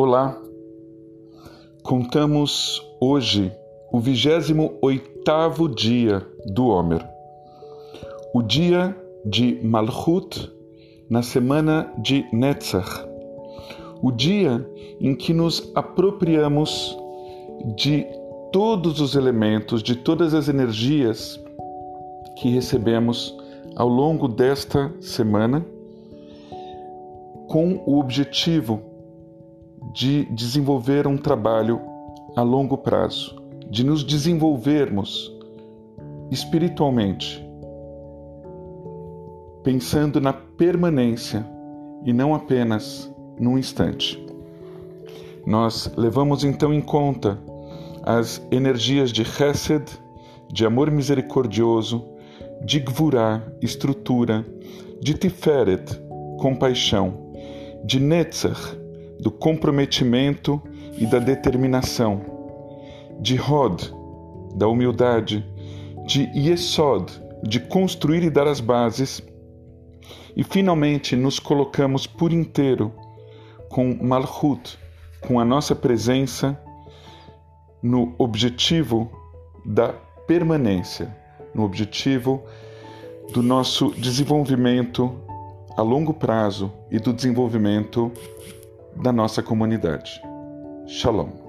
Olá, contamos hoje o 28 dia do Homer, o dia de Malchut na semana de Netzach, o dia em que nos apropriamos de todos os elementos, de todas as energias que recebemos ao longo desta semana, com o objetivo de desenvolver um trabalho a longo prazo, de nos desenvolvermos espiritualmente, pensando na permanência e não apenas num instante. Nós levamos então em conta as energias de Hesed, de amor misericordioso, de Gvurah, estrutura, de Tiferet, compaixão, de Netzach, do comprometimento e da determinação, de Hod, da humildade, de Yesod, de construir e dar as bases, e finalmente nos colocamos por inteiro com Malchut, com a nossa presença no objetivo da permanência, no objetivo do nosso desenvolvimento a longo prazo e do desenvolvimento da nossa comunidade. Shalom.